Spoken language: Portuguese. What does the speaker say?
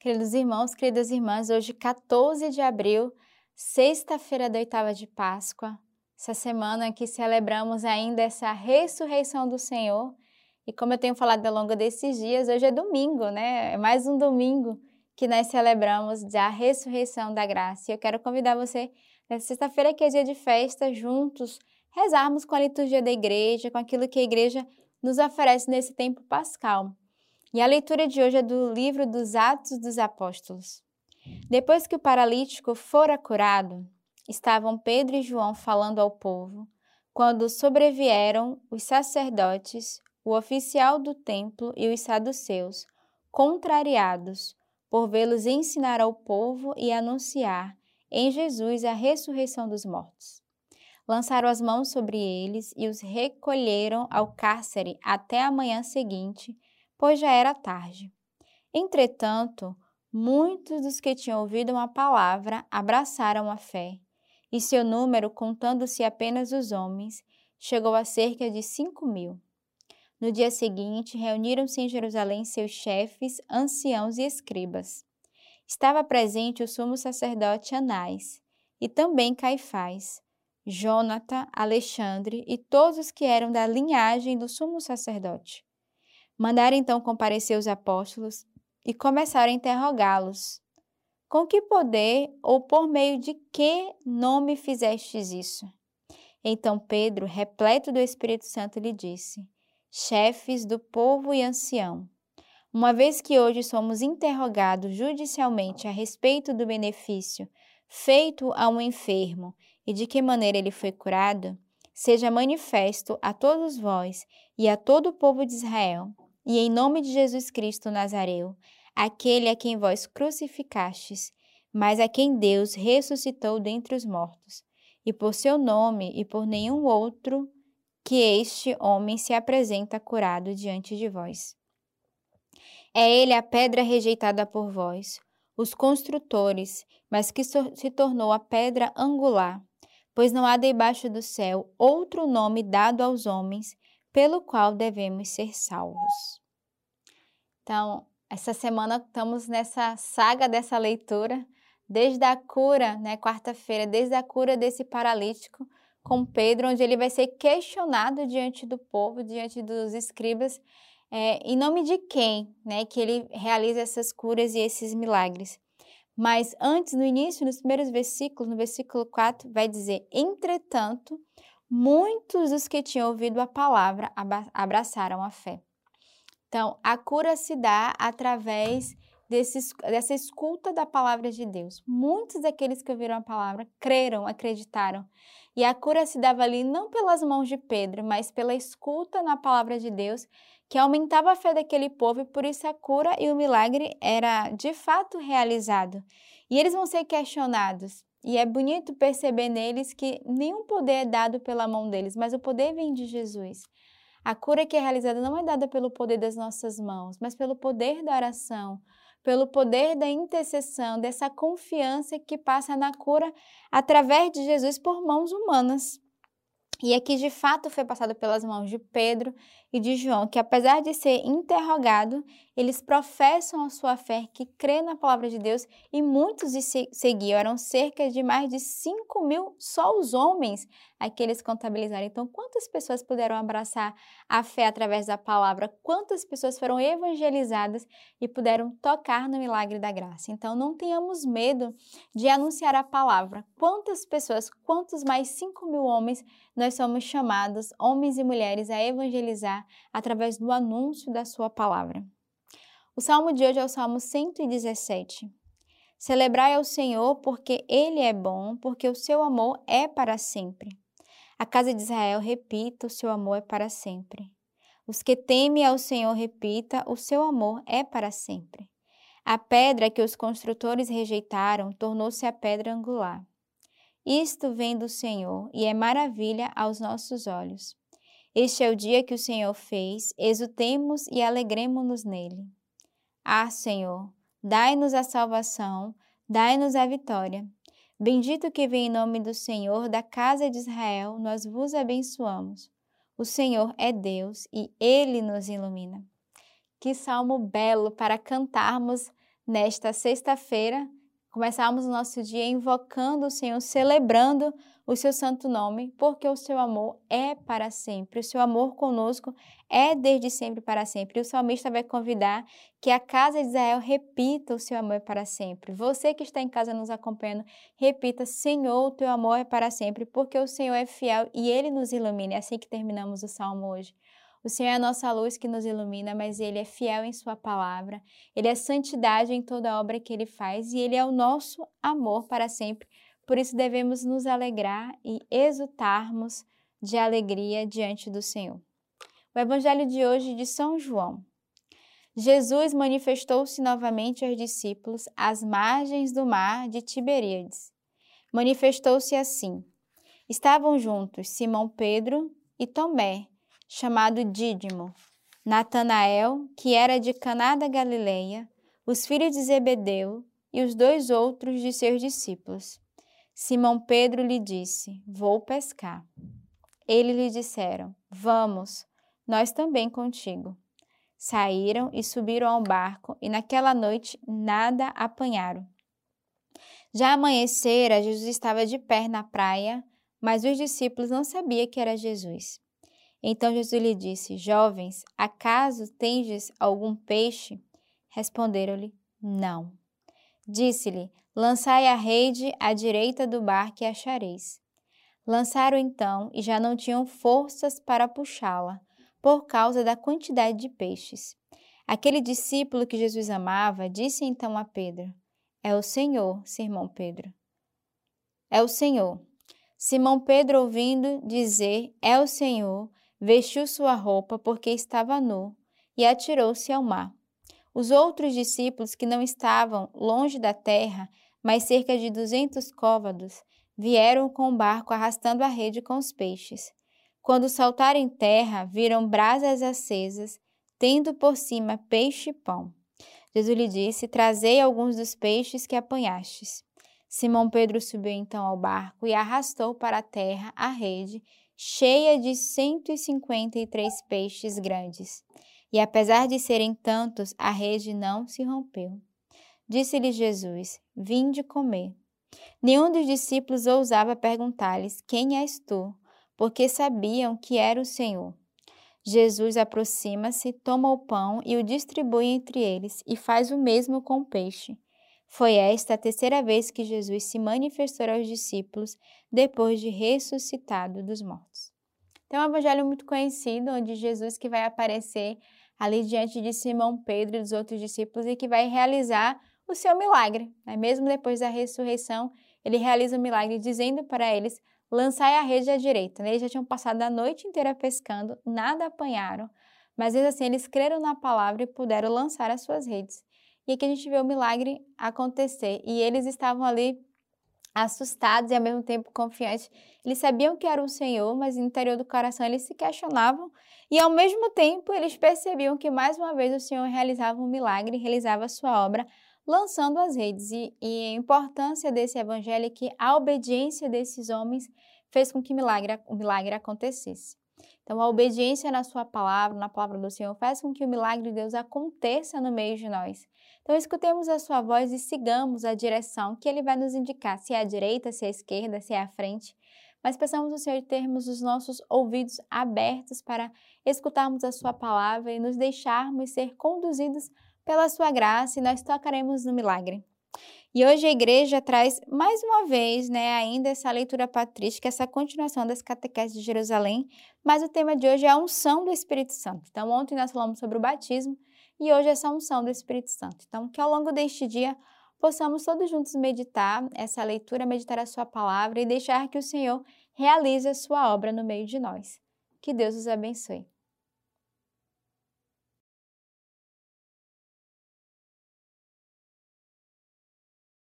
Queridos irmãos, queridas irmãs, hoje, 14 de abril, sexta-feira da oitava de Páscoa, essa semana que celebramos ainda essa ressurreição do Senhor. E como eu tenho falado ao longo desses dias, hoje é domingo, né? É mais um domingo que nós celebramos a ressurreição da graça. E eu quero convidar você, nessa sexta-feira que é dia de festa, juntos, rezarmos com a liturgia da igreja, com aquilo que a igreja nos oferece nesse tempo pascal. E a leitura de hoje é do livro dos Atos dos Apóstolos. Depois que o paralítico fora curado, estavam Pedro e João falando ao povo, quando sobrevieram os sacerdotes, o oficial do templo e os saduceus, contrariados por vê-los ensinar ao povo e anunciar em Jesus a ressurreição dos mortos. Lançaram as mãos sobre eles e os recolheram ao cárcere até a manhã seguinte pois já era tarde. Entretanto, muitos dos que tinham ouvido uma palavra abraçaram a fé, e seu número, contando-se apenas os homens, chegou a cerca de cinco mil. No dia seguinte, reuniram-se em Jerusalém seus chefes, anciãos e escribas. Estava presente o sumo sacerdote Anás, e também Caifás, Jonathan, Alexandre e todos os que eram da linhagem do sumo sacerdote. Mandaram então comparecer os apóstolos e começaram a interrogá-los. Com que poder ou por meio de que nome fizestes isso? Então Pedro, repleto do Espírito Santo, lhe disse: Chefes do povo e ancião, uma vez que hoje somos interrogados judicialmente a respeito do benefício feito a um enfermo e de que maneira ele foi curado, seja manifesto a todos vós e a todo o povo de Israel e em nome de Jesus Cristo Nazareu, aquele a quem vós crucificastes, mas a quem Deus ressuscitou dentre os mortos, e por seu nome e por nenhum outro que este homem se apresenta curado diante de vós. É ele a pedra rejeitada por vós, os construtores, mas que se tornou a pedra angular, pois não há debaixo do céu outro nome dado aos homens pelo qual devemos ser salvos. Então, essa semana estamos nessa saga dessa leitura, desde a cura, né, quarta-feira, desde a cura desse paralítico com Pedro, onde ele vai ser questionado diante do povo, diante dos escribas, é, em nome de quem, né, que ele realiza essas curas e esses milagres. Mas antes, no início, nos primeiros versículos, no versículo 4, vai dizer: Entretanto, muitos dos que tinham ouvido a palavra abraçaram a fé. Então, a cura se dá através dessa escuta da palavra de Deus. Muitos daqueles que ouviram a palavra creram, acreditaram. E a cura se dava ali não pelas mãos de Pedro, mas pela escuta na palavra de Deus, que aumentava a fé daquele povo e por isso a cura e o milagre era de fato realizado. E eles vão ser questionados. E é bonito perceber neles que nenhum poder é dado pela mão deles, mas o poder vem de Jesus. A cura que é realizada não é dada pelo poder das nossas mãos, mas pelo poder da oração, pelo poder da intercessão, dessa confiança que passa na cura através de Jesus por mãos humanas. E aqui de fato foi passado pelas mãos de Pedro e de João, que apesar de ser interrogado, eles professam a sua fé, que crê na palavra de Deus, e muitos os seguiam. Eram cerca de mais de 5 mil só os homens aqueles contabilizaram. Então, quantas pessoas puderam abraçar a fé através da palavra? Quantas pessoas foram evangelizadas e puderam tocar no milagre da graça? Então, não tenhamos medo de anunciar a palavra. Quantas pessoas, quantos mais 5 mil homens nós somos chamados, homens e mulheres, a evangelizar através do anúncio da sua palavra? O salmo de hoje é o salmo 117. Celebrai ao Senhor porque Ele é bom, porque o seu amor é para sempre. A casa de Israel repita: o seu amor é para sempre. Os que temem ao Senhor repita: o seu amor é para sempre. A pedra que os construtores rejeitaram tornou-se a pedra angular. Isto vem do Senhor e é maravilha aos nossos olhos. Este é o dia que o Senhor fez, exultemos e alegremos-nos nele. Ah, Senhor, dai-nos a salvação, dai-nos a vitória. Bendito que vem em nome do Senhor, da casa de Israel, nós vos abençoamos. O Senhor é Deus e ele nos ilumina. Que salmo belo para cantarmos nesta sexta-feira, começarmos o nosso dia invocando o Senhor, celebrando o seu santo nome, porque o seu amor é para sempre. O seu amor conosco é desde sempre para sempre. E o salmista vai convidar que a casa de Israel repita o seu amor é para sempre. Você que está em casa nos acompanhando, repita: Senhor, o teu amor é para sempre, porque o Senhor é fiel e ele nos ilumina. É assim que terminamos o salmo hoje. O Senhor é a nossa luz que nos ilumina, mas Ele é fiel em Sua palavra. Ele é santidade em toda obra que Ele faz e Ele é o nosso amor para sempre. Por isso devemos nos alegrar e exultarmos de alegria diante do Senhor. O Evangelho de hoje de São João. Jesus manifestou-se novamente aos discípulos às margens do mar de Tiberíades. Manifestou-se assim: Estavam juntos Simão Pedro e Tomé, chamado Dídimo, Natanael, que era de Caná da Galileia, os filhos de Zebedeu e os dois outros de seus discípulos. Simão Pedro lhe disse: Vou pescar. Eles lhe disseram: Vamos, nós também contigo. Saíram e subiram ao barco, e naquela noite nada apanharam. Já amanhecera, Jesus estava de pé na praia, mas os discípulos não sabiam que era Jesus. Então Jesus lhe disse: Jovens, acaso tendes algum peixe? Responderam-lhe: Não. Disse-lhe: Lançai a rede à direita do barco e achareis. Lançaram então e já não tinham forças para puxá-la, por causa da quantidade de peixes. Aquele discípulo que Jesus amava disse então a Pedro: É o Senhor, Simão Pedro. É o Senhor. Simão Pedro, ouvindo dizer: É o Senhor, vestiu sua roupa porque estava nu e atirou-se ao mar. Os outros discípulos que não estavam longe da terra, mas cerca de duzentos côvados, vieram com o barco arrastando a rede com os peixes. Quando saltaram em terra, viram brasas acesas, tendo por cima peixe e pão. Jesus lhe disse: Trazei alguns dos peixes que apanhastes. Simão Pedro subiu então ao barco e arrastou para a terra a rede cheia de 153 peixes grandes. E apesar de serem tantos, a rede não se rompeu. Disse-lhe Jesus: Vinde comer. Nenhum dos discípulos ousava perguntar-lhes: Quem és tu? Porque sabiam que era o Senhor. Jesus aproxima-se, toma o pão e o distribui entre eles, e faz o mesmo com o peixe. Foi esta a terceira vez que Jesus se manifestou aos discípulos depois de ressuscitado dos mortos. Tem um evangelho muito conhecido onde Jesus que vai aparecer ali diante de Simão Pedro e dos outros discípulos e que vai realizar o seu milagre. Né? Mesmo depois da ressurreição, ele realiza o milagre dizendo para eles: lançai a rede à direita. Eles já tinham passado a noite inteira pescando, nada apanharam, mas assim eles creram na palavra e puderam lançar as suas redes. E aqui a gente vê o milagre acontecer. E eles estavam ali assustados e ao mesmo tempo confiantes. Eles sabiam que era o Senhor, mas no interior do coração eles se questionavam. E ao mesmo tempo eles percebiam que mais uma vez o Senhor realizava um milagre, realizava a sua obra, lançando as redes. E, e a importância desse evangelho é que a obediência desses homens fez com que milagre, o milagre acontecesse. Então, a obediência na sua palavra, na palavra do Senhor, faz com que o milagre de Deus aconteça no meio de nós. Então, escutemos a sua voz e sigamos a direção que ele vai nos indicar, se é a direita, se é a esquerda, se é a frente. Mas peçamos ao Senhor termos os nossos ouvidos abertos para escutarmos a sua palavra e nos deixarmos ser conduzidos pela sua graça e nós tocaremos no milagre. E hoje a igreja traz mais uma vez, né, ainda essa leitura patrística, essa continuação das catequeses de Jerusalém, mas o tema de hoje é a unção do Espírito Santo. Então, ontem nós falamos sobre o batismo e hoje essa unção do Espírito Santo. Então, que ao longo deste dia possamos todos juntos meditar essa leitura, meditar a sua palavra e deixar que o Senhor realize a sua obra no meio de nós. Que Deus os abençoe.